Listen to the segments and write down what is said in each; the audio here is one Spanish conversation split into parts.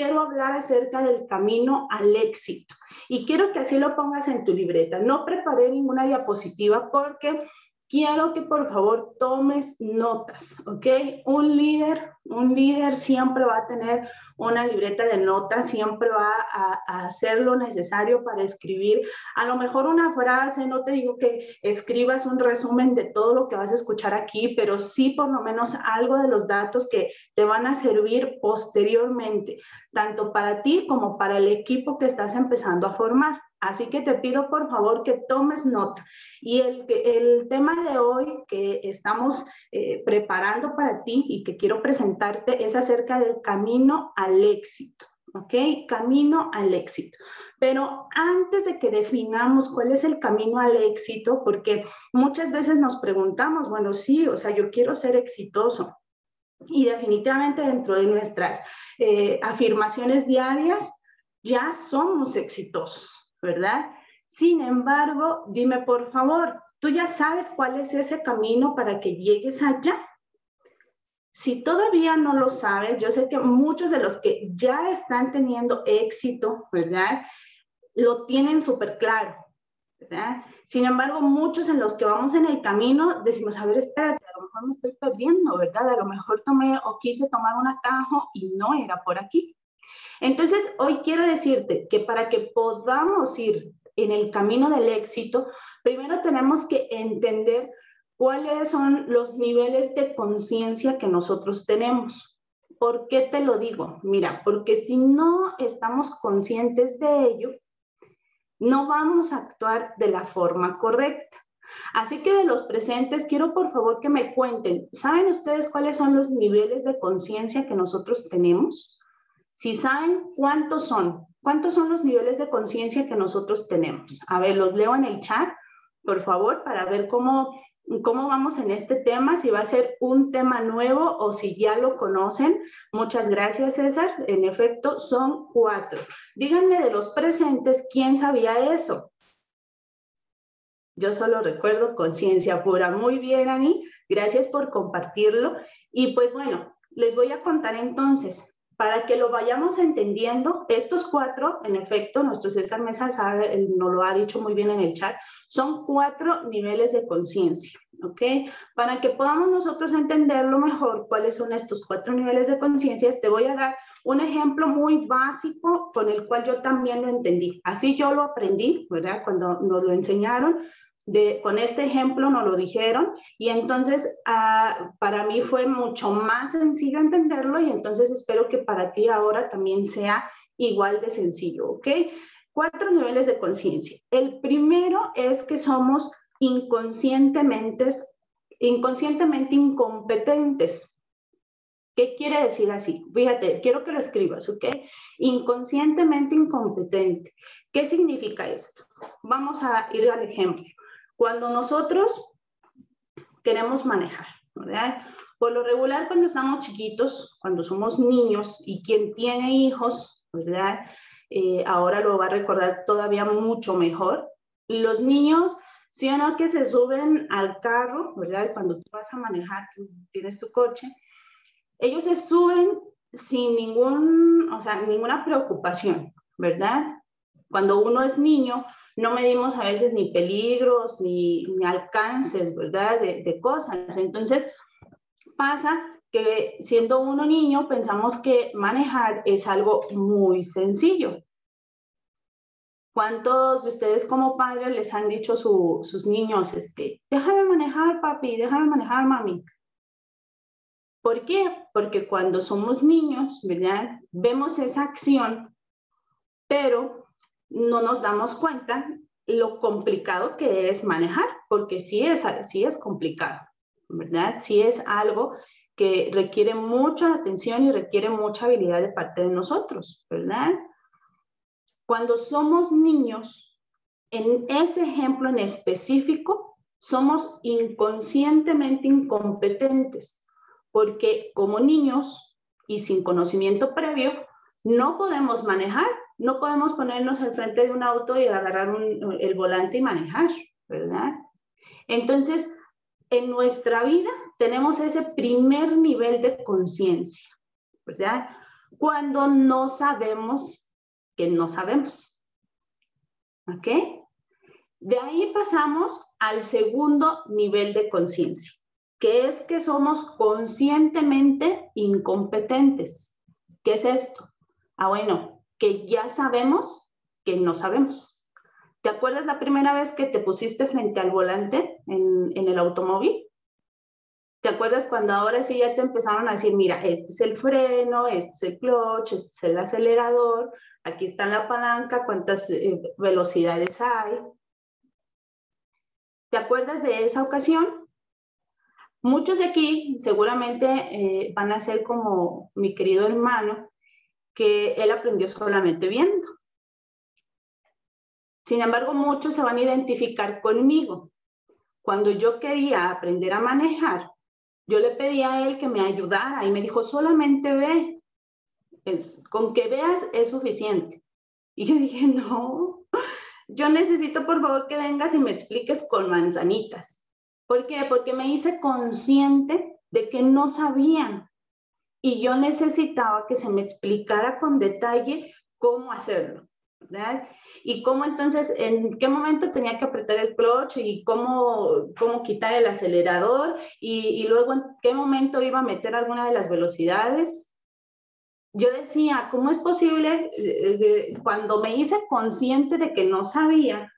quiero hablar acerca del camino al éxito. Y quiero que así lo pongas en tu libreta. No preparé ninguna diapositiva porque quiero que por favor tomes notas, ¿ok? Un líder, un líder siempre va a tener una libreta de notas, siempre va a, hacer lo necesario para escribir. A lo mejor una frase, no te digo que escribas un resumen de todo lo que vas a escuchar aquí, pero sí por lo menos algo de los datos que te van a servir posteriormente, tanto para ti como para el equipo que estás empezando a formar. Así que te pido por favor que tomes nota. Y el, el tema de hoy que estamos eh, preparando para ti y que quiero presentarte es acerca del camino al éxito. ¿Ok? Camino al éxito. Pero antes de que definamos cuál es el camino al éxito, porque muchas veces nos preguntamos, bueno, sí, o sea, yo quiero ser exitoso. Y definitivamente dentro de nuestras eh, afirmaciones diarias, ya somos exitosos. ¿Verdad? Sin embargo, dime por favor, ¿tú ya sabes cuál es ese camino para que llegues allá? Si todavía no lo sabes, yo sé que muchos de los que ya están teniendo éxito, ¿verdad? Lo tienen súper claro. Sin embargo, muchos en los que vamos en el camino decimos, a ver, espérate, a lo mejor me estoy perdiendo, ¿verdad? A lo mejor tomé o quise tomar un atajo y no era por aquí. Entonces, hoy quiero decirte que para que podamos ir en el camino del éxito, primero tenemos que entender cuáles son los niveles de conciencia que nosotros tenemos. ¿Por qué te lo digo? Mira, porque si no estamos conscientes de ello, no vamos a actuar de la forma correcta. Así que de los presentes, quiero por favor que me cuenten, ¿saben ustedes cuáles son los niveles de conciencia que nosotros tenemos? Si saben cuántos son, cuántos son los niveles de conciencia que nosotros tenemos. A ver, los leo en el chat, por favor, para ver cómo, cómo vamos en este tema, si va a ser un tema nuevo o si ya lo conocen. Muchas gracias, César. En efecto, son cuatro. Díganme de los presentes, ¿quién sabía eso? Yo solo recuerdo conciencia pura. Muy bien, Ani. Gracias por compartirlo. Y pues bueno, les voy a contar entonces para que lo vayamos entendiendo, estos cuatro, en efecto, nuestro César Mesa sabe, nos lo ha dicho muy bien en el chat, son cuatro niveles de conciencia, ¿ok? Para que podamos nosotros entenderlo mejor, cuáles son estos cuatro niveles de conciencia, te voy a dar un ejemplo muy básico con el cual yo también lo entendí. Así yo lo aprendí, ¿verdad? Cuando nos lo enseñaron, con este ejemplo nos lo dijeron y entonces ah, para mí fue mucho más sencillo entenderlo y entonces espero que para ti ahora también sea igual de sencillo, ¿ok? Cuatro niveles de conciencia. El primero es que somos inconscientemente, inconscientemente incompetentes. ¿Qué quiere decir así? Fíjate, quiero que lo escribas, ¿ok? Inconscientemente incompetente. ¿Qué significa esto? Vamos a ir al ejemplo. Cuando nosotros queremos manejar, ¿verdad? Por lo regular, cuando estamos chiquitos, cuando somos niños y quien tiene hijos, ¿verdad? Eh, ahora lo va a recordar todavía mucho mejor. Los niños, si o no, que se suben al carro, ¿verdad? Cuando tú vas a manejar, tienes tu coche, ellos se suben sin ningún, o sea, ninguna preocupación, ¿verdad? Cuando uno es niño, no medimos a veces ni peligros, ni, alcances, ¿verdad? De, cosas. Entonces, pasa que siendo uno niño pensamos que manejar es algo muy sencillo. ¿Cuántos de ustedes como padres les han dicho a sus niños, este, déjame manejar papi, déjame manejar mami? ¿Por qué? Porque cuando somos niños, ¿verdad? Vemos esa acción, pero no nos damos cuenta lo complicado que es manejar, porque sí es, sí es complicado, ¿verdad? Sí es algo que requiere mucha atención y requiere mucha habilidad de parte de nosotros, ¿verdad? Cuando somos niños, en ese ejemplo en específico, somos inconscientemente incompetentes, porque como niños y sin conocimiento previo, no podemos manejar no podemos ponernos al frente de un auto y agarrar el volante y manejar, ¿verdad? Entonces, en nuestra vida tenemos ese primer nivel de conciencia, ¿verdad? cuando no sabemos que no sabemos. ¿Ok? De ahí pasamos al segundo nivel de conciencia, que es que somos conscientemente incompetentes. ¿Qué es esto? Ah, bueno, que ya sabemos que no sabemos. ¿Te acuerdas la primera vez que te pusiste frente al volante en, el automóvil? ¿Te acuerdas cuando ahora sí ya te empezaron a decir, mira, este es el freno, este es el clutch, este es el acelerador, aquí está la palanca, cuántas eh, velocidades hay? ¿Te acuerdas de esa ocasión? Muchos de aquí seguramente eh, van a ser como mi querido hermano, que él aprendió solamente viendo. Sin embargo, muchos se van a identificar conmigo. Cuando yo quería aprender a manejar, yo le pedí a él que me ayudara y me dijo, solamente ve, con que veas es suficiente. Y yo dije, no, yo necesito por favor que vengas y me expliques con manzanitas. ¿Por qué? Porque me hice consciente de que no sabían y yo necesitaba que se me explicara con detalle cómo hacerlo. ¿verdad? Y cómo entonces, en qué momento tenía que apretar el clutch y cómo, cómo quitar el acelerador y, y luego en qué momento iba a meter alguna de las velocidades. Yo decía, ¿cómo es posible? Eh, cuando me hice consciente de que no sabía,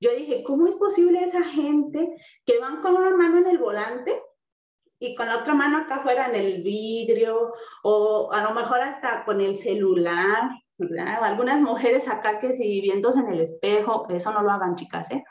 yo dije, ¿cómo es posible esa gente que van con una mano en el volante y con la otra mano acá afuera en el vidrio o a lo mejor hasta con el celular? Algunas mujeres acá que si viéndose en el espejo, eso no lo hagan chicas, ¿eh?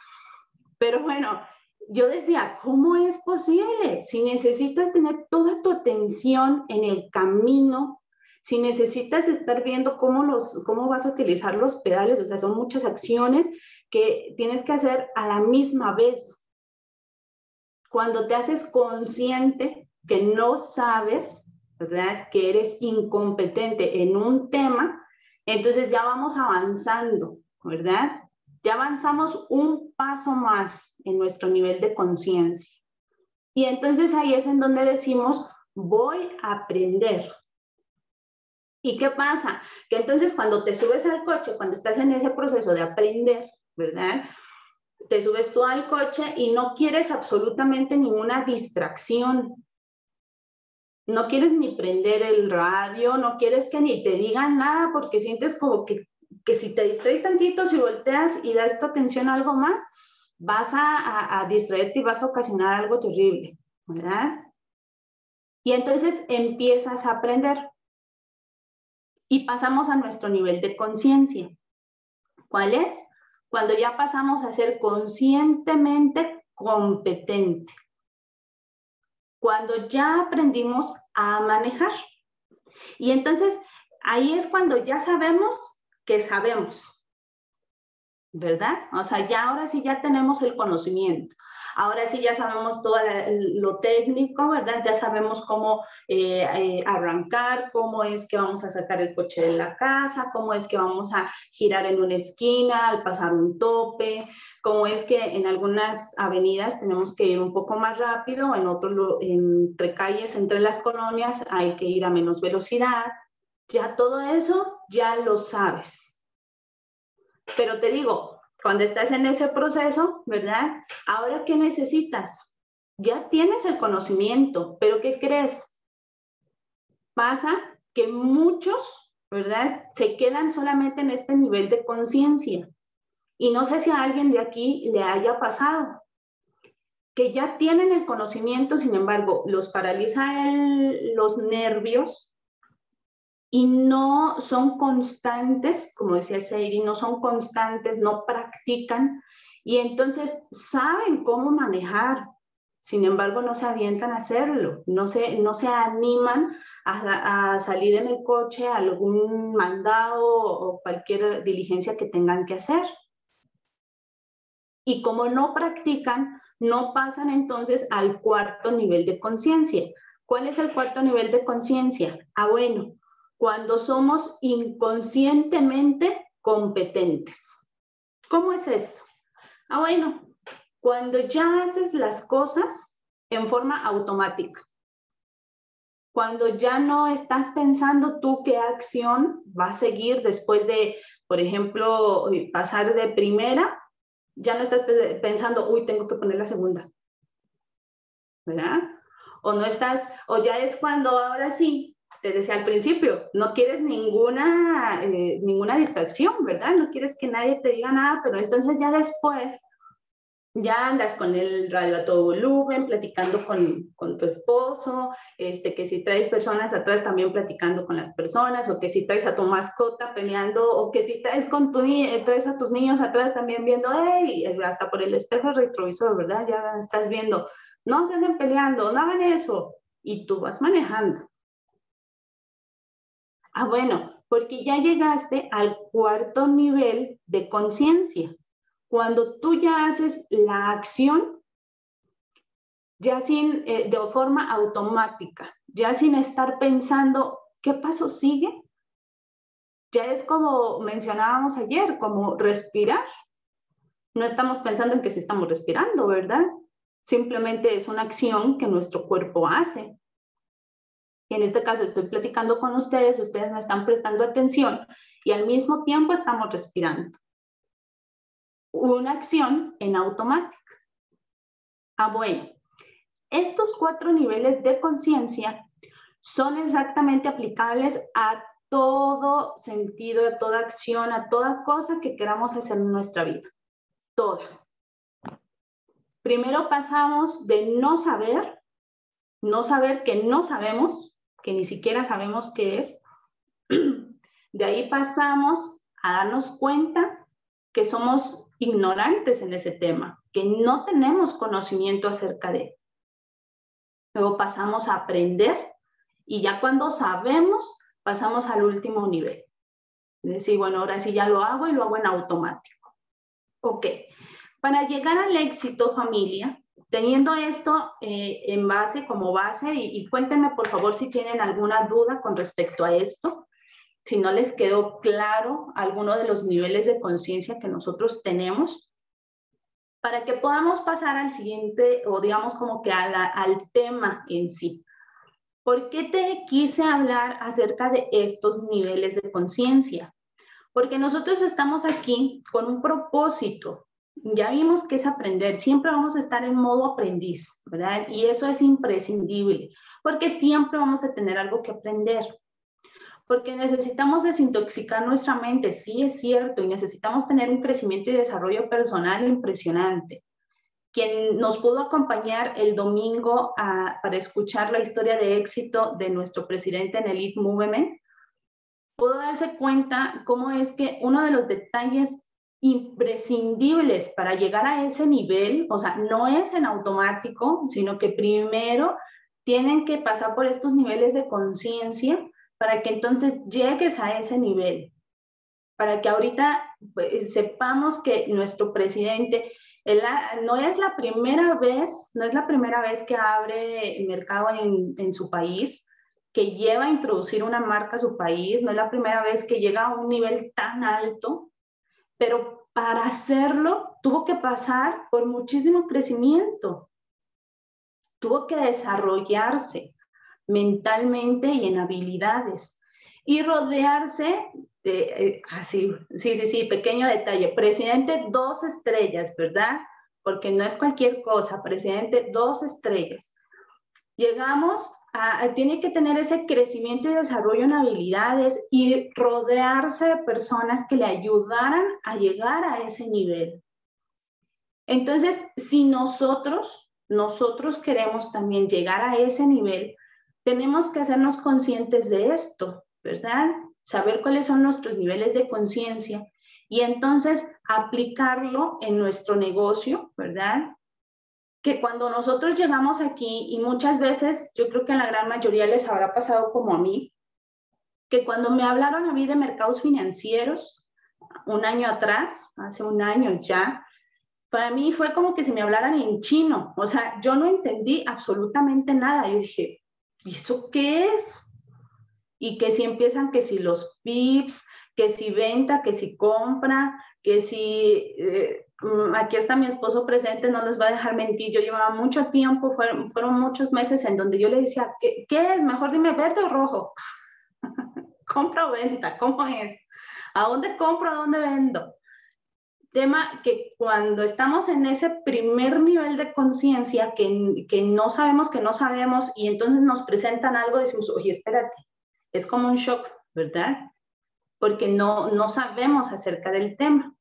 Pero bueno, yo decía, ¿cómo es posible? Si necesitas tener toda tu atención en el camino, si necesitas estar viendo cómo, los, cómo vas a utilizar los pedales, o sea, son muchas acciones que tienes que hacer a la misma vez. Cuando te haces consciente que no sabes, ¿verdad? Que eres incompetente en un tema, entonces ya vamos avanzando, ¿verdad? Ya avanzamos un paso más en nuestro nivel de conciencia. Y entonces ahí es en donde decimos, voy a aprender. ¿Y qué pasa? Que entonces cuando te subes al coche, cuando estás en ese proceso de aprender, ¿verdad? Te subes tú al coche y no quieres absolutamente ninguna distracción no quieres ni prender el radio, no quieres que ni te digan nada porque sientes como que, si te distraes tantito, si volteas y das tu atención a algo más, vas a, a distraerte y vas a ocasionar algo terrible, ¿verdad? Y entonces empiezas a aprender y pasamos a nuestro nivel de conciencia. ¿Cuál es? Cuando ya pasamos a ser conscientemente competente cuando ya aprendimos a manejar. Y entonces ahí es cuando ya sabemos que sabemos, ¿verdad? O sea, ya ahora sí ya tenemos el conocimiento. Ahora sí ya sabemos todo lo técnico, ¿verdad? Ya sabemos cómo eh, eh, arrancar, cómo es que vamos a sacar el coche de la casa, cómo es que vamos a girar en una esquina al pasar un tope, cómo es que en algunas avenidas tenemos que ir un poco más rápido, en otros, entre calles, entre las colonias, hay que ir a menos velocidad. Ya todo eso ya lo sabes. Pero te digo, cuando estás en ese proceso, ¿verdad? Ahora, ¿qué necesitas? Ya tienes el conocimiento, pero ¿qué crees? Pasa que muchos, ¿verdad? Se quedan solamente en este nivel de conciencia. Y no sé si a alguien de aquí le haya pasado, que ya tienen el conocimiento, sin embargo, los paraliza los nervios, y no son constantes, como decía Seiri, no son constantes, no practican y entonces saben cómo manejar, sin embargo no se avientan a hacerlo, no se, no se animan a, a salir en el coche a algún mandado o cualquier diligencia que tengan que hacer. Y como no practican, no pasan entonces al cuarto nivel de conciencia. ¿Cuál es el cuarto nivel de conciencia? Ah, bueno, cuando somos inconscientemente competentes. ¿Cómo es esto? Ah, bueno, cuando ya haces las cosas en forma automática. cuando ya no estás pensando tú qué acción va a seguir después de, por ejemplo, pasar de primera, ya no estás pensando, uy, tengo que poner la segunda. ¿Verdad? O no estás, o ya es cuando ahora sí, te decía al principio, no quieres ninguna, eh, ninguna distracción, ¿verdad? No quieres que nadie te diga nada, pero entonces ya después ya andas con el radio a todo volumen, platicando con, con, tu esposo, este, que si traes personas atrás también platicando con las personas, o que si traes a tu mascota peleando, o que si traes, con tu, eh, traes a tus niños atrás también viendo, hey, hasta por el espejo retrovisor, ¿verdad? Ya estás viendo, no se anden peleando, no hagan eso, y tú vas manejando. Ah, bueno, porque ya llegaste al cuarto nivel de conciencia cuando tú ya haces la acción, ya sin, eh, de forma automática, ya sin estar pensando, ¿qué paso sigue? Ya es como mencionábamos ayer, como respirar. No estamos pensando en que si estamos respirando, ¿verdad? Simplemente es una acción que nuestro cuerpo hace. Y en este caso estoy platicando con ustedes, ustedes me están prestando atención y al mismo tiempo estamos respirando una acción en automática. Ah, bueno, estos cuatro niveles de conciencia son exactamente aplicables a todo sentido, a toda acción, a toda cosa que queramos hacer en nuestra vida. Toda. Primero pasamos de no saber, no saber que no sabemos, que ni siquiera sabemos qué es. De ahí pasamos a darnos cuenta que somos ignorantes en ese tema, que no tenemos conocimiento acerca de. Luego pasamos a aprender y ya cuando sabemos, pasamos al último nivel. Es decir, bueno, ahora sí ya lo hago y lo hago en automático. Ok, para llegar al éxito familia, teniendo esto eh, en base, como base, y, y cuéntenme por favor si tienen alguna duda con respecto a esto si no les quedó claro alguno de los niveles de conciencia que nosotros tenemos, para que podamos pasar al siguiente, o digamos como que al tema en sí. ¿Por qué te quise hablar acerca de estos niveles de conciencia? Porque nosotros estamos aquí con un propósito. Ya vimos que es aprender, siempre vamos a estar en modo aprendiz, ¿verdad? Y eso es imprescindible, porque siempre vamos a tener algo que aprender porque necesitamos desintoxicar nuestra mente, sí es cierto, y necesitamos tener un crecimiento y desarrollo personal impresionante. Quien nos pudo acompañar el domingo para escuchar la historia de éxito de nuestro presidente en Elite Movement, pudo darse cuenta cómo es que uno de los detalles imprescindibles para llegar a ese nivel, o sea, no es en automático, sino que primero tienen que pasar por estos niveles de conciencia para que entonces llegues a ese nivel, para que ahorita pues, sepamos que nuestro presidente no es la primera vez, no es la primera vez que abre mercado en, en su país, que lleva a introducir una marca a su país, no es la primera vez que llega a un nivel tan alto, pero para hacerlo tuvo que pasar por muchísimo crecimiento, tuvo que desarrollarse, mentalmente y en habilidades. Y rodearse de, eh, así, sí, sí, sí, pequeño detalle, presidente dos estrellas, ¿verdad? Porque no es cualquier cosa, presidente dos estrellas. Llegamos a, tiene que tener ese crecimiento y desarrollo en habilidades y rodearse de personas que le ayudaran a llegar a ese nivel. Entonces, si nosotros, nosotros queremos también llegar a ese nivel, tenemos que hacernos conscientes de esto, ¿verdad? Saber cuáles son nuestros niveles de conciencia y entonces aplicarlo en nuestro negocio, ¿verdad? Que cuando nosotros llegamos aquí, y muchas veces, yo creo que en la gran mayoría les habrá pasado como a mí, que cuando me hablaron a mí de mercados financieros, un año atrás, hace un año ya, para mí fue como que si me hablaran en chino, o sea, yo no entendí absolutamente nada. y dije, ¿y eso qué es? Y que si empiezan que si los pips, que si venta, que si compra, que si, eh, aquí está mi esposo presente, no les va a dejar mentir, yo llevaba mucho tiempo, fueron, fueron muchos meses en donde yo le decía, ¿qué, ¿qué es? Mejor dime verde o rojo. compra o venta, ¿cómo es? ¿A dónde compro? ¿A dónde vendo? Tema que cuando estamos en ese primer nivel de conciencia que, que no sabemos que no sabemos y entonces nos presentan algo, decimos, oye, espérate, es como un shock, ¿verdad? Porque no, no sabemos acerca del tema.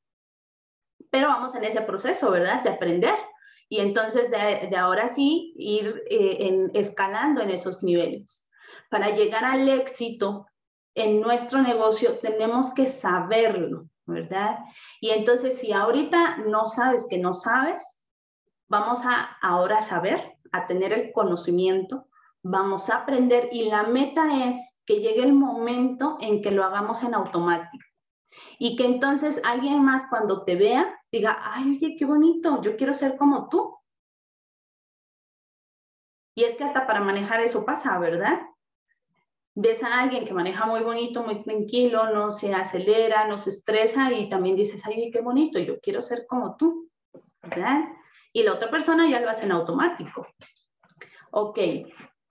Pero vamos en ese proceso, ¿verdad? De aprender. Y entonces de, ahora sí ir eh, escalando en esos niveles. Para llegar al éxito en nuestro negocio tenemos que saberlo, ¿verdad? Y entonces si ahorita no sabes que no sabes, vamos a ahora saber, a tener el conocimiento, vamos a aprender y la meta es que llegue el momento en que lo hagamos en automático. Y que entonces alguien más cuando te vea diga, ay, oye, qué bonito, yo quiero ser como tú. Y es que hasta para manejar eso pasa, ¿verdad? ves a alguien que maneja muy bonito, muy tranquilo, no se acelera, no se estresa y también dices, ay, qué bonito, yo quiero ser como tú, ¿verdad? Y la otra persona ya lo hace en automático. Ok,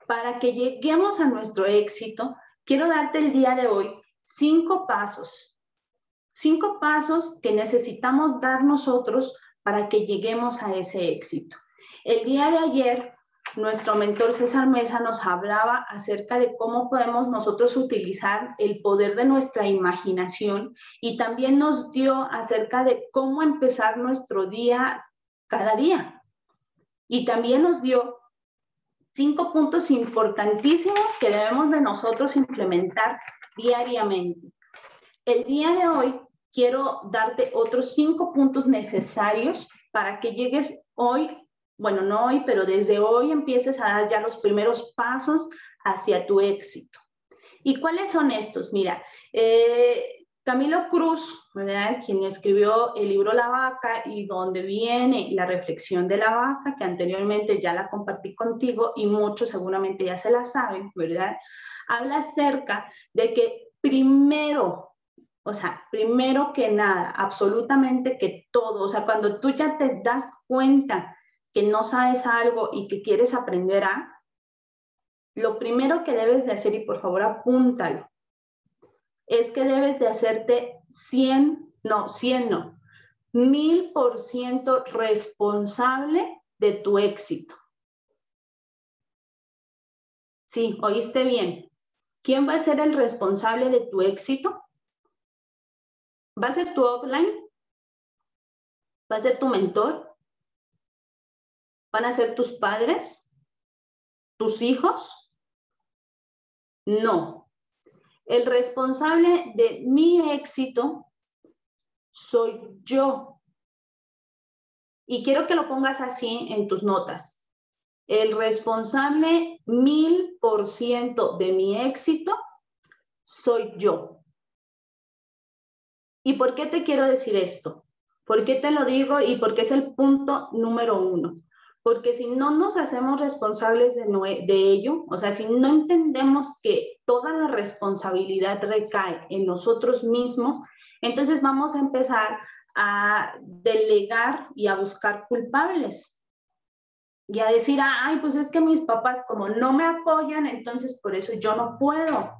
para que lleguemos a nuestro éxito, quiero darte el día de hoy cinco pasos, cinco pasos que necesitamos dar nosotros para que lleguemos a ese éxito. El día de ayer nuestro mentor César Mesa nos hablaba acerca de cómo podemos nosotros utilizar el poder de nuestra imaginación y también nos dio acerca de cómo empezar nuestro día cada día. Y también nos dio cinco puntos importantísimos que debemos de nosotros implementar diariamente. El día de hoy quiero darte otros cinco puntos necesarios para que llegues hoy bueno, no hoy, pero desde hoy empieces a dar ya los primeros pasos hacia tu éxito. ¿Y cuáles son estos? Mira, eh, Camilo Cruz, quien escribió el libro La vaca y donde viene la reflexión de la vaca, que anteriormente ya la compartí contigo y muchos seguramente ya se la saben, ¿verdad? Habla acerca de que primero, o sea, primero que nada, absolutamente que todo, o sea, cuando tú ya te das cuenta que no sabes algo y que quieres aprender a, lo primero que debes de hacer, y por favor apúntalo, es que debes de hacerte 100, no, 100 no, mil por ciento responsable de tu éxito. Sí, oíste bien. ¿Quién va a ser el responsable de tu éxito? ¿Va a ser tu offline? ¿Va a ser tu mentor? ¿Van a ser tus padres? ¿Tus hijos? No. El responsable de mi éxito soy yo. Y quiero que lo pongas así en tus notas. El responsable mil por ciento de mi éxito soy yo. ¿Y por qué te quiero decir esto? ¿Por qué te lo digo y por qué es el punto número uno? porque si no nos hacemos responsables de, ello, o sea, si no entendemos que toda la responsabilidad recae en nosotros mismos, entonces vamos a empezar a delegar y a buscar culpables. Y a decir, ay, pues es que mis papás como no me apoyan, entonces por eso yo no puedo.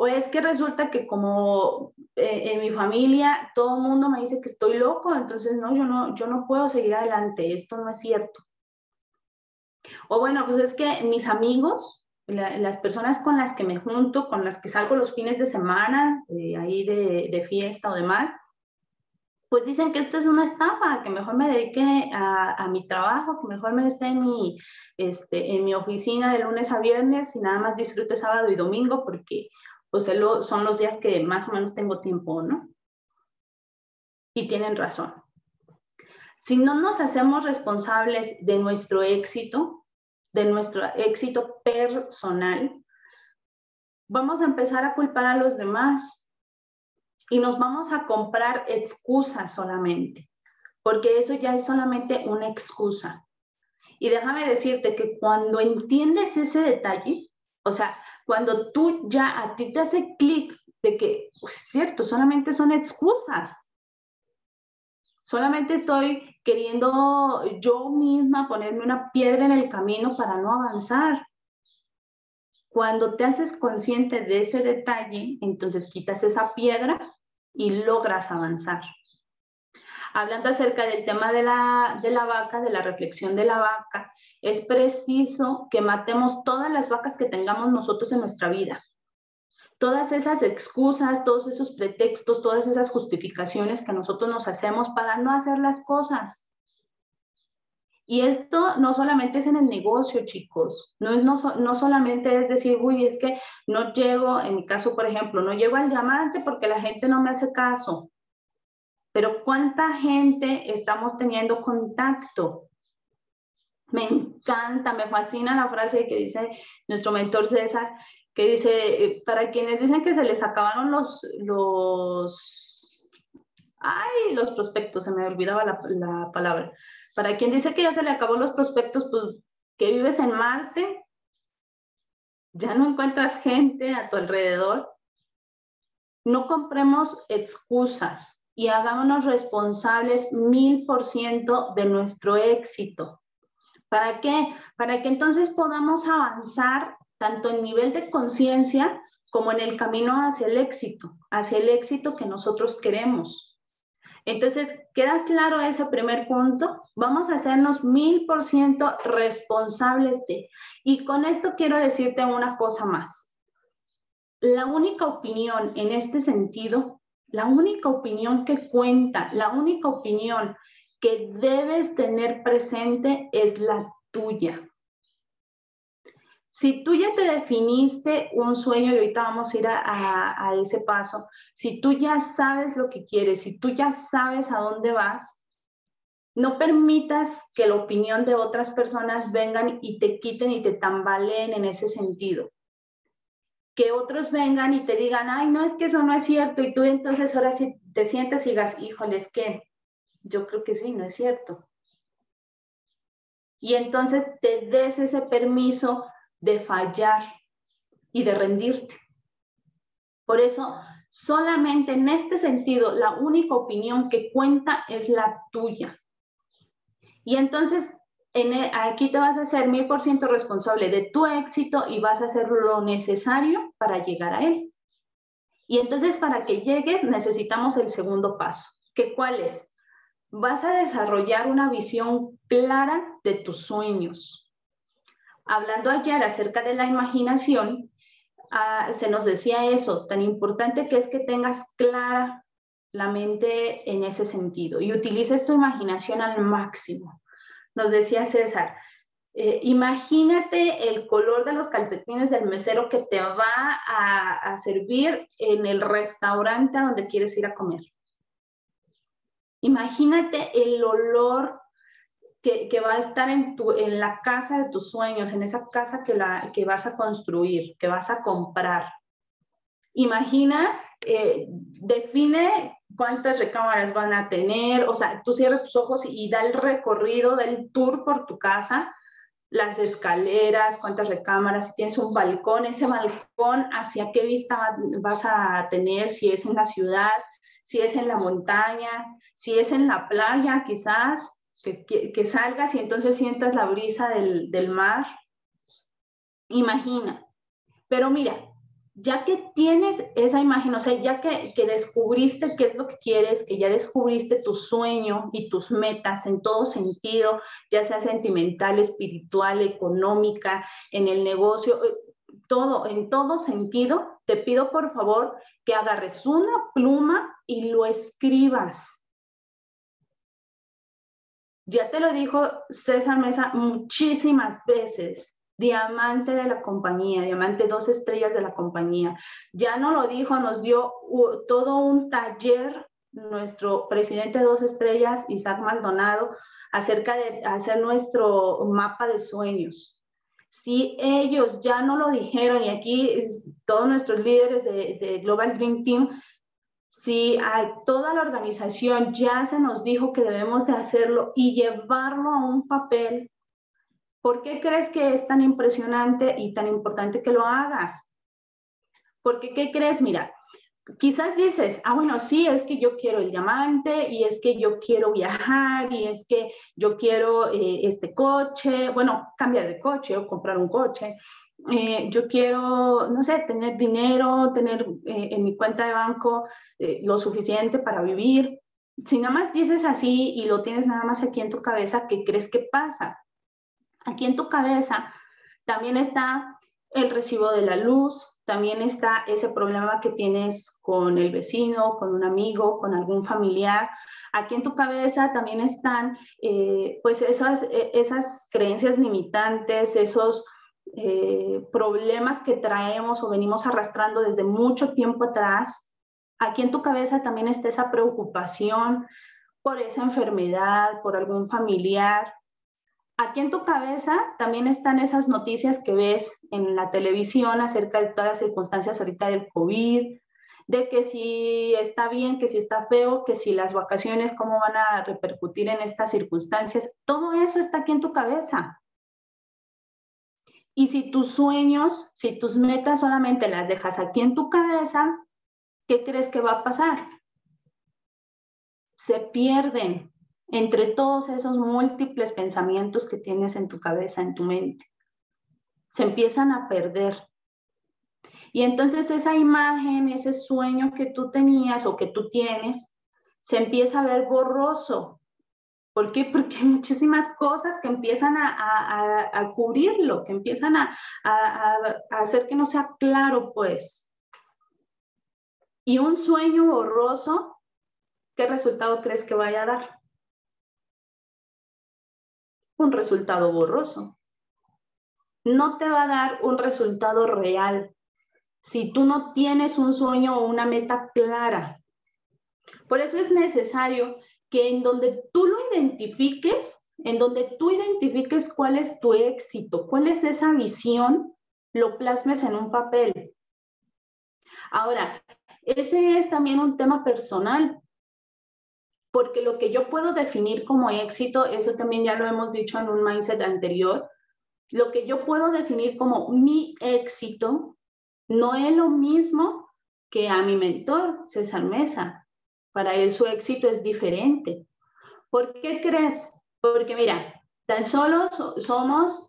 O es que resulta que como eh, en mi familia todo el mundo me dice que estoy loco, entonces no, yo no, yo no puedo seguir adelante, esto no es cierto. O bueno, pues es que mis amigos, las personas con las que me junto, con las que salgo los fines de semana, eh, ahí de, de, fiesta o demás, pues dicen que esto es una estafa, que mejor me dedique a, a mi trabajo, que mejor me esté en mi, este, en mi oficina de lunes a viernes y nada más disfrute sábado y domingo porque pues son los días que más o menos tengo tiempo, ¿no? Y tienen razón. Si no nos hacemos responsables de nuestro éxito, de nuestro éxito personal, vamos a empezar a culpar a los demás y nos vamos a comprar excusas solamente, porque eso ya es solamente una excusa. Y déjame decirte que cuando entiendes ese detalle, o sea, cuando tú ya a ti te hace clic de que, pues, cierto, solamente son excusas, Solamente estoy queriendo yo misma ponerme una piedra en el camino para no avanzar. Cuando te haces consciente de ese detalle, entonces quitas esa piedra y logras avanzar. Hablando acerca del tema de la, de la vaca, de la reflexión de la vaca, es preciso que matemos todas las vacas que tengamos nosotros en nuestra vida todas esas excusas, todos esos pretextos, todas esas justificaciones que nosotros nos hacemos para no hacer las cosas. Y esto no solamente es en el negocio, chicos, no, es, no, no solamente es decir, uy, es que no llego, en mi caso, por ejemplo, no llego al diamante porque la gente no me hace caso. Pero ¿cuánta gente estamos teniendo contacto? Me encanta, me fascina la frase que dice nuestro mentor César, que dice, eh, para quienes dicen que se les acabaron los, los, ay, los prospectos, se me olvidaba la, la palabra. Para quien dice que ya se le acabó los prospectos, pues que vives en Marte, ya no encuentras gente a tu alrededor. No compremos excusas y hagámonos responsables mil por ciento de nuestro éxito. ¿Para qué? Para que entonces podamos avanzar tanto en nivel de conciencia como en el camino hacia el éxito, hacia el éxito que nosotros queremos. Entonces, ¿queda claro ese primer punto? Vamos a hacernos mil por ciento responsables de. Y con esto quiero decirte una cosa más. La única opinión en este sentido, la única opinión que cuenta, la única opinión que debes tener presente es la tuya. Si tú ya te definiste un sueño, y ahorita vamos a ir a, ese paso, si tú ya sabes lo que quieres, si tú ya sabes a dónde vas, no permitas que la opinión de otras personas vengan y te quiten y te tambaleen en ese sentido. Que otros vengan y te digan, ay, no, es que eso no es cierto. Y tú entonces ahora sí te sientes y digas, híjole, es que yo creo que sí, no es cierto. Y entonces te des ese permiso de fallar y de rendirte. Por eso, solamente en este sentido, la única opinión que cuenta es la tuya. Y entonces, e, aquí te vas a hacer mil por ciento responsable de tu éxito y vas a hacer lo necesario para llegar a él. Y entonces, para que llegues, necesitamos el segundo paso, que cuál es? Vas a desarrollar una visión clara de tus sueños, hablando ayer acerca de la imaginación, ah, se nos decía eso, tan importante que es que tengas clara la mente en ese sentido y utilices tu imaginación al máximo. Nos decía César, eh, imagínate el color de los calcetines del mesero que te va a, servir en el restaurante donde quieres ir a comer. Imagínate el olor que, va a estar en, tu, la casa de tus sueños, en esa casa que, que vas a construir, que vas a comprar. Imagina, eh, define cuántas recámaras van a tener, o sea, tú cierras tus ojos y, da el recorrido del tour por tu casa, las escaleras, cuántas recámaras, si tienes un balcón, ese balcón, hacia qué vista vas a tener, si es en la ciudad, si es en la montaña, si es en la playa quizás, que, salgas y entonces sientas la brisa del, mar. Imagina. Pero mira, ya que tienes esa imagen, o sea, ya que, descubriste qué es lo que quieres, que ya descubriste tu sueño y tus metas en todo sentido, ya sea sentimental, espiritual, económica, en el negocio, eh, todo, en todo sentido, te pido por favor que agarres una pluma y lo escribas. Ya te lo dijo César Mesa muchísimas veces, diamante de la compañía, diamante dos estrellas de la compañía. Ya no lo dijo, nos dio todo un taller nuestro presidente dos estrellas, Isaac Maldonado, acerca de hacer nuestro mapa de sueños. Si ellos ya no lo dijeron, y aquí todos nuestros líderes de, de Global Dream Team si a toda la organización ya se nos dijo que debemos de hacerlo y llevarlo a un papel, ¿por qué crees que es tan impresionante y tan importante que lo hagas? Porque, ¿qué crees? Mira, quizás dices, ah, bueno, sí, es que yo quiero el diamante y es que yo quiero viajar y es que yo quiero eh, este coche, bueno, cambiar de coche o comprar un coche. Eh, yo quiero, no sé, tener dinero, tener eh, en mi cuenta de banco lo suficiente para vivir. Si nada más dices así y lo tienes nada más aquí en tu cabeza, ¿qué crees que pasa? Aquí en tu cabeza también está el recibo de la luz, también está ese problema que tienes con el vecino, con un amigo, con algún familiar. Aquí en tu cabeza también están eh, pues esas, e, esas creencias limitantes, esos eh, problemas que traemos o venimos arrastrando desde mucho tiempo atrás. Aquí en tu cabeza también está esa preocupación por esa enfermedad, por algún familiar, aquí en tu cabeza también están esas noticias que ves en la televisión acerca de todas las circunstancias ahorita del COVID, de que si está bien, que si está feo, que si las vacaciones, cómo van a repercutir en estas circunstancias. Todo eso está aquí en tu cabeza. Y si tus sueños, si tus metas solamente las dejas aquí en tu cabeza, ¿qué crees que va a pasar? Se pierden, entre todos esos múltiples pensamientos que tienes en tu cabeza, en tu mente. Se empiezan a perder. Y entonces esa imagen, ese sueño que tú tenías o que tú tienes, se empieza a ver borroso. ¿Por qué? Porque hay muchísimas cosas que empiezan a, cubrirlo, que empiezan a, a hacer que no sea claro, pues. Y un sueño borroso, ¿qué resultado crees que vaya a dar? Un resultado borroso. No te va a dar un resultado real si tú no tienes un sueño o una meta clara. Por eso es necesario que en donde tú lo identifiques, en donde tú identifiques cuál es tu éxito, cuál es esa visión, lo plasmes en un papel. Ahora, ese es también un tema personal porque lo que yo puedo definir como éxito, eso también ya lo hemos dicho en un mindset anterior, lo que yo puedo definir como mi éxito no es lo mismo que a mi mentor, César Mesa. Para él su éxito es diferente. ¿Por qué crees? Porque mira, tan solo somos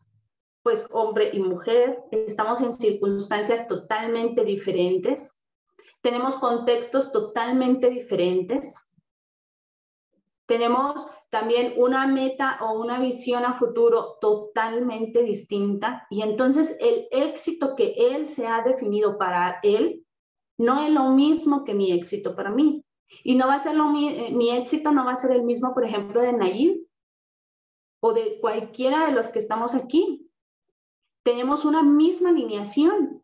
pues hombre y mujer, estamos en circunstancias totalmente diferentes, tenemos contextos totalmente diferentes, tenemos también una meta o una visión a futuro totalmente distinta y entonces el éxito que él se ha definido para él no es lo mismo que mi éxito para mí. Y no va a ser lo eh, mi, éxito no va a ser el mismo, por ejemplo, de Nayib o de cualquiera de los que estamos aquí. Tenemos una misma alineación.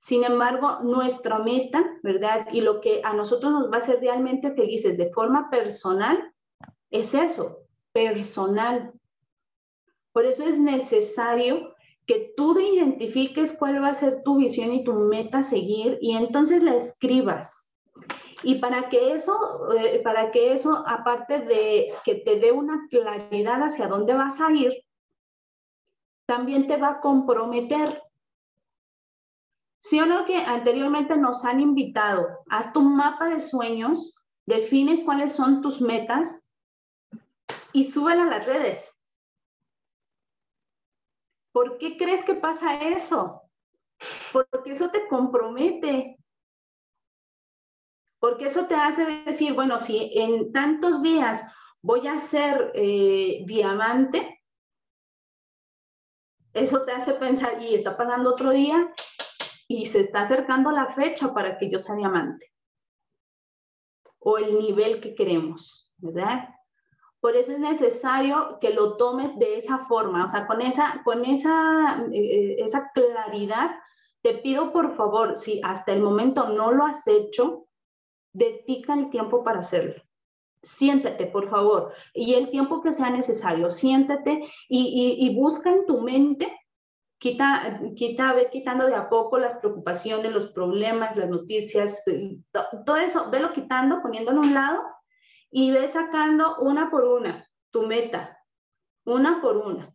Sin embargo, nuestra meta, ¿verdad? Y lo que a nosotros nos va a hacer realmente felices de forma personal es eso, personal. Por eso es necesario que tú identifiques cuál va a ser tu visión y tu meta a seguir y entonces la escribas. Y para que eso, eh, para que eso, aparte de que te dé una claridad hacia dónde vas a ir, también te va a comprometer. ¿Sí o no que anteriormente nos han invitado? Haz tu mapa de sueños, define cuáles son tus metas y súbelo a las redes. ¿Por qué crees que pasa eso? Porque eso te compromete. Porque eso te hace decir, bueno, si en tantos días voy a ser eh, diamante, eso te hace pensar, y está pasando otro día y se está acercando la fecha para que yo sea diamante. O el nivel que queremos, ¿verdad? Por eso es necesario que lo tomes de esa forma, o sea, con esa, con esa, eh, eh, esa claridad. Te pido por favor, si hasta el momento no lo has hecho, dedica el tiempo para hacerlo. Siéntate, por favor, y el tiempo que sea necesario, siéntate y, y, busca en tu mente quita, quita, ve quitando de a poco las preocupaciones, los problemas, las noticias, eh, todo eso, velo quitando, poniéndolo a un lado y ve sacando una por una tu meta, una por una.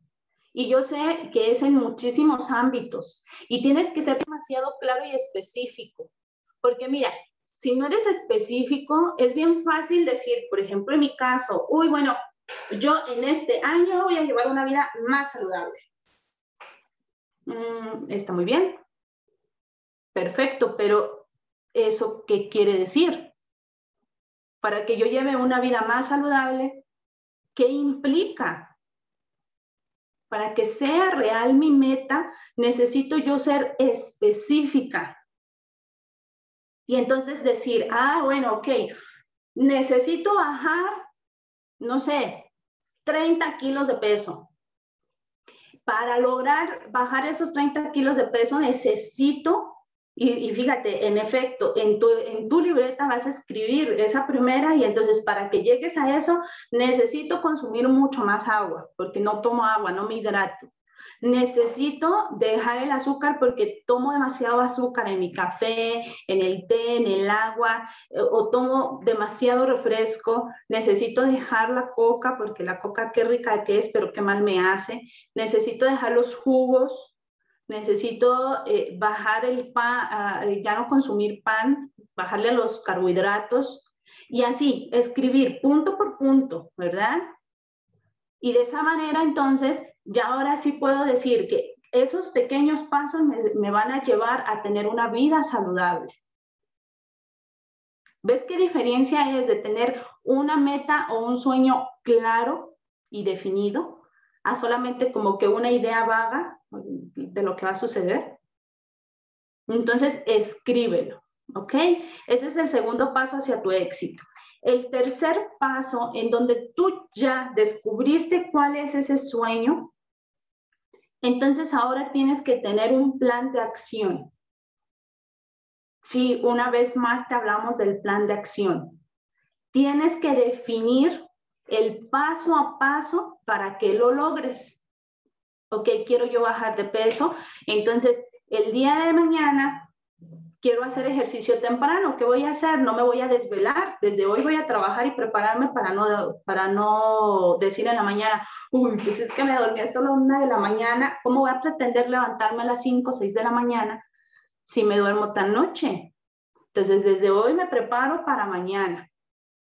Y yo sé que es en muchísimos ámbitos y tienes que ser demasiado claro y específico, porque mira, si no eres específico, es bien fácil decir, por ejemplo, en mi caso, uy, bueno, yo en este año voy a llevar una vida más saludable. Mm, está muy bien. Perfecto, pero ¿eso qué quiere decir? Para que yo lleve una vida más saludable, ¿qué implica? Para que sea real mi meta, necesito yo ser específica. Y entonces decir, ah, bueno, ok, necesito bajar, no sé, 30 kilos de peso. Para lograr bajar esos 30 kilos de peso necesito y, fíjate, en efecto, en tu, en tu libreta vas a escribir esa primera y entonces para que llegues a eso necesito consumir mucho más agua, porque no tomo agua, no me hidrato. Necesito dejar el azúcar porque tomo demasiado azúcar en mi café, en el té, en el agua, eh, o tomo demasiado refresco. Necesito dejar la coca porque la coca qué rica que es, pero qué mal me hace. Necesito dejar los jugos necesito eh, bajar el pan, ah, eh, ya no consumir pan, bajarle los carbohidratos y así, escribir punto por punto, ¿verdad? Y de esa manera entonces, ya ahora sí puedo decir que esos pequeños pasos me, me van a llevar a tener una vida saludable. ¿Ves qué diferencia es de tener una meta o un sueño claro y definido a solamente como que una idea vaga de lo que va a suceder. Entonces, escríbelo, ¿ok? Ese es el segundo paso hacia tu éxito. El tercer paso en donde tú ya descubriste cuál es ese sueño, entonces ahora tienes que tener un plan de acción. Sí, una vez más te hablamos del plan de acción. Tienes que definir el paso a paso para que lo logres ok, quiero yo bajar de peso, entonces el día de mañana quiero hacer ejercicio temprano, ¿qué voy a hacer? No me voy a desvelar, desde hoy voy a trabajar y prepararme para no, para no decir en la mañana, uy, pues es que me dormí hasta la una de la mañana, ¿cómo voy a pretender levantarme a las 5 o 6 de la mañana si me duermo tan noche? Entonces, desde hoy me preparo para mañana.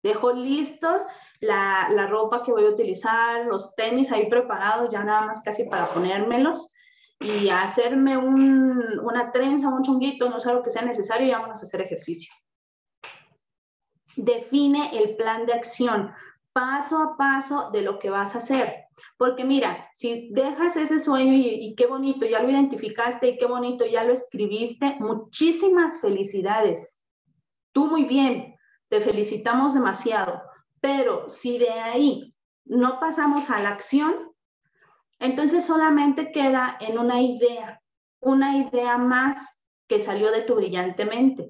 Dejo listos la, la, ropa que voy a utilizar, los tenis ahí preparados ya nada más casi para ponérmelos y hacerme un, una trenza, un chonguito, no sé lo que sea necesario y vamos a hacer ejercicio. Define el plan de acción paso a paso de lo que vas a hacer. Porque mira, si dejas ese sueño y, qué bonito, ya lo identificaste y qué bonito, ya lo escribiste, muchísimas felicidades. Tú muy bien, te felicitamos demasiado. Pero si de ahí no pasamos a la acción, entonces solamente queda en una idea, una idea más que salió de tu brillante mente.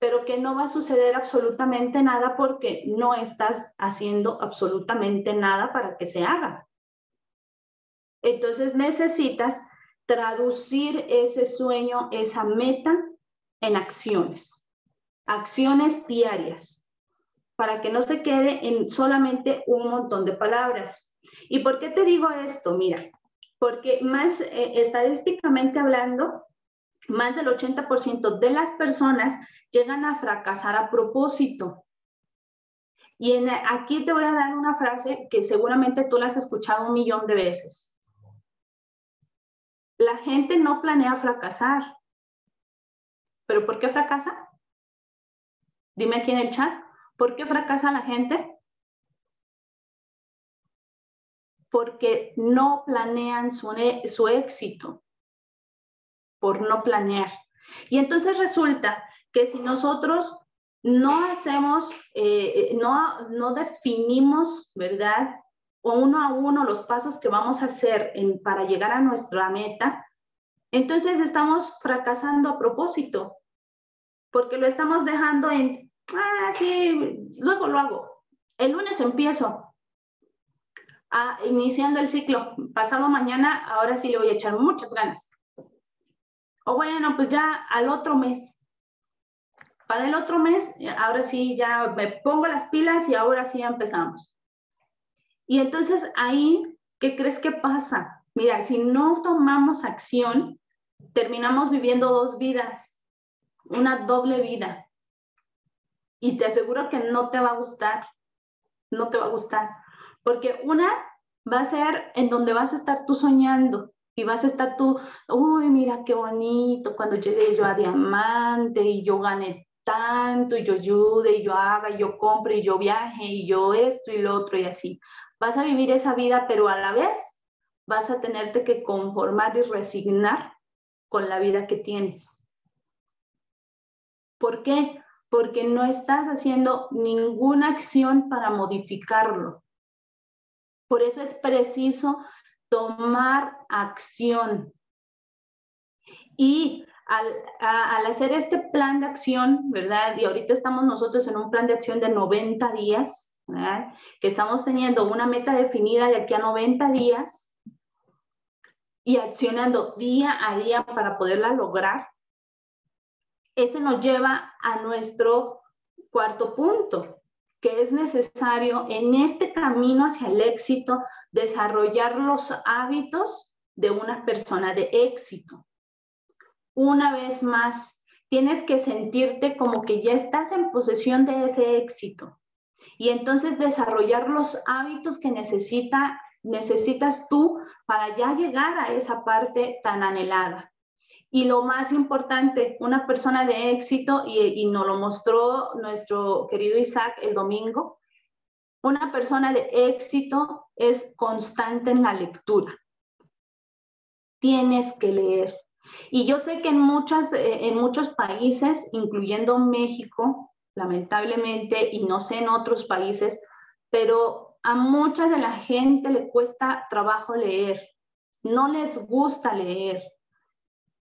Pero que no va a suceder absolutamente nada porque no estás haciendo absolutamente nada para que se haga. Entonces necesitas traducir ese sueño, esa meta en acciones, acciones diarias para que no se quede en solamente un montón de palabras. ¿Y por qué te digo esto? Mira, porque más eh, estadísticamente hablando, más del 80% de las personas llegan a fracasar a propósito. Y aquí te voy a dar una frase que seguramente tú la has escuchado un millón de veces. La gente no planea fracasar. ¿Pero por qué fracasa? Dime aquí en el chat. ¿Por qué fracasa la gente? Porque no planean su, su éxito, por no planear. Y entonces resulta que si nosotros no hacemos, eh, no, no definimos, ¿verdad? uno a uno los pasos que vamos a hacer para llegar a nuestra meta, entonces estamos fracasando a propósito, porque lo estamos dejando en ah, sí, luego lo hago. El lunes empiezo a, iniciando el ciclo. Pasado mañana, ahora sí le voy a echar muchas ganas. O bueno, pues ya al otro mes. Para el otro mes, ahora sí ya me pongo las pilas y ahora sí ya empezamos. Y entonces ahí, ¿qué crees que pasa? Mira, si no tomamos acción, terminamos viviendo dos vidas una doble vida. Y te aseguro que no te va a gustar, no te va a gustar, porque una va a ser en donde vas a estar tú soñando y vas a estar tú, uy, mira qué bonito, cuando llegue yo a diamante y yo gane tanto y yo ayude y yo haga y yo compre y yo viaje y yo esto y lo otro y así. Vas a vivir esa vida, pero a la vez vas a tenerte que conformar y resignar con la vida que tienes. ¿Por qué? Porque no estás haciendo ninguna acción para modificarlo. Por eso es preciso tomar acción. Y al, hacer este plan de acción, ¿verdad? Y ahorita estamos nosotros en un plan de acción de 90 días, ¿verdad? Que estamos teniendo una meta definida de aquí a 90 días y accionando día a día para poderla lograr. Ese nos lleva a nuestro cuarto punto, que es necesario en este camino hacia el éxito desarrollar los hábitos de una persona de éxito. Una vez más, tienes que sentirte como que ya estás en posesión de ese éxito y entonces desarrollar los hábitos que necesita, necesitas tú para ya llegar a esa parte tan anhelada. Y lo más importante, una persona de éxito, y, nos lo mostró nuestro querido Isaac el domingo, una persona de éxito es constante en la lectura. Tienes que leer. Y yo sé que en, muchas, eh, en muchos países, incluyendo México, lamentablemente, y no sé en otros países, pero a mucha de la gente le cuesta trabajo leer. No les gusta leer.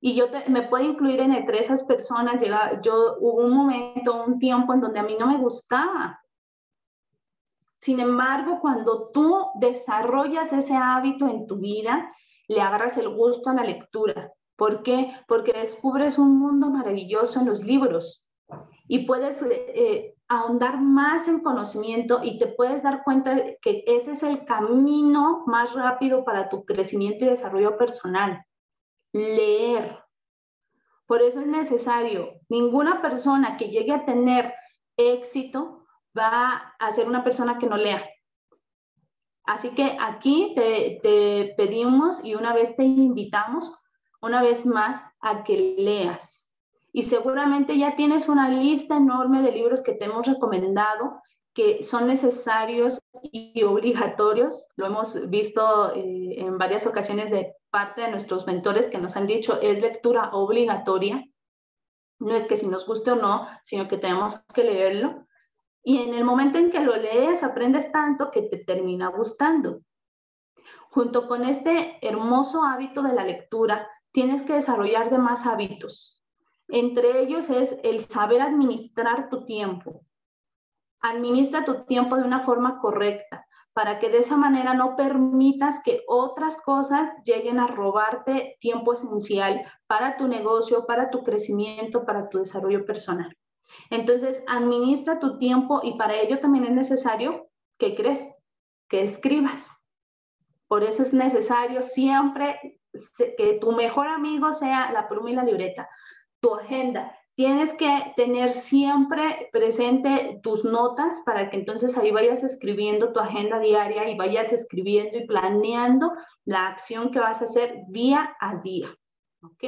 Y yo me puedo incluir entre esas personas. yo hubo un momento, un tiempo en donde a mí no me gustaba. Sin embargo, cuando tú desarrollas ese hábito en tu vida, le agarras el gusto a la lectura. ¿Por qué? Porque descubres un mundo maravilloso en los libros y puedes eh, ahondar más en conocimiento y te puedes dar cuenta que ese es el camino más rápido para tu crecimiento y desarrollo personal leer. Por eso es necesario, ninguna persona que llegue a tener éxito va a ser una persona que no lea. Así que aquí te, pedimos y una vez te invitamos, una vez más, a que leas. Y seguramente ya tienes una lista enorme de libros que te hemos recomendado que son necesarios y obligatorios. Lo hemos visto eh, en varias ocasiones de parte de nuestros mentores que nos han dicho es lectura obligatoria. No es que si nos guste o no, sino que tenemos que leerlo. Y en el momento en que lo lees, aprendes tanto que te termina gustando. Junto con este hermoso hábito de la lectura, tienes que desarrollar demás hábitos. Entre ellos es el saber administrar tu tiempo, Administra tu tiempo de una forma correcta para que de esa manera no permitas que otras cosas lleguen a robarte tiempo esencial para tu negocio, para tu crecimiento, para tu desarrollo personal. Entonces, administra tu tiempo y para ello también es necesario que crees, que escribas. Por eso es necesario siempre que tu mejor amigo sea la pluma y la libreta, tu agenda, tienes que tener siempre presente tus notas para que entonces ahí vayas escribiendo tu agenda diaria y vayas escribiendo y planeando la acción que vas a hacer día a día. ¿Ok?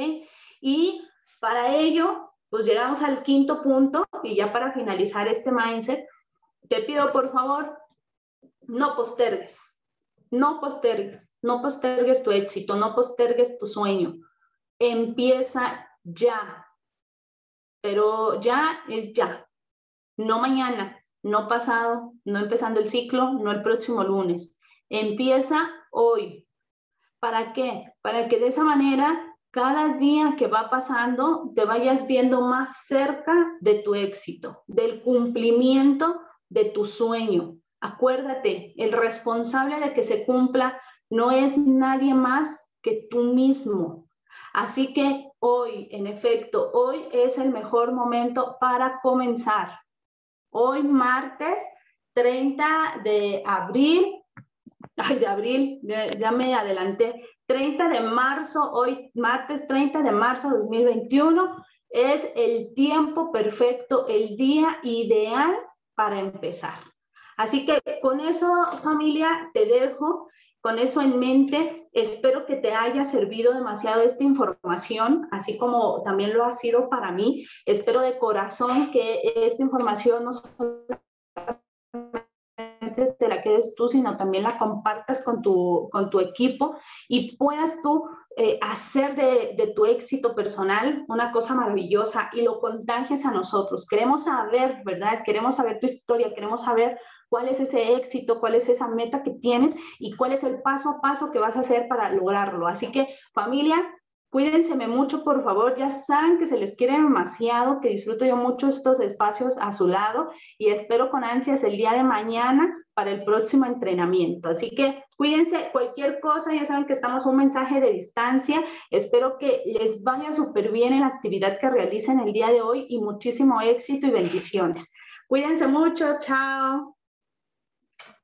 Y para ello, pues llegamos al quinto punto y ya para finalizar este mindset, te pido por favor, no postergues, no postergues, no postergues tu éxito, no postergues tu sueño. Empieza ya, pero ya es ya, no mañana, no pasado, no empezando el ciclo, no el próximo lunes. Empieza hoy. ¿Para qué? Para que de esa manera, cada día que va pasando, te vayas viendo más cerca de tu éxito, del cumplimiento de tu sueño. Acuérdate, el responsable de que se cumpla no es nadie más que tú mismo. Así que hoy, en efecto, hoy es el mejor momento para comenzar. Hoy, martes 30 de abril, ay, de abril, ya, me adelanté, 30 de marzo, hoy martes 30 de marzo de 2021, es el tiempo perfecto, el día ideal para empezar. Así que con eso, familia, te dejo, con eso en mente. Espero que te haya servido demasiado esta información, así como también lo ha sido para mí. Espero de corazón que esta información nos te la quedes tú, sino también la compartas con tu, con tu equipo y puedas tú eh, hacer de, de, tu éxito personal una cosa maravillosa y lo contagies a nosotros. Queremos saber, ¿verdad? Queremos saber tu historia, queremos saber cuál es ese éxito, cuál es esa meta que tienes y cuál es el paso a paso que vas a hacer para lograrlo. Así que familia, Cuídense mucho, por favor. Ya saben que se les quiere demasiado, que disfruto yo mucho estos espacios a su lado y espero con ansias el día de mañana para el próximo entrenamiento. Así que cuídense, cualquier cosa, ya saben que estamos un mensaje de distancia. Espero que les vaya súper bien en la actividad que realicen el día de hoy y muchísimo éxito y bendiciones. Cuídense mucho, chao.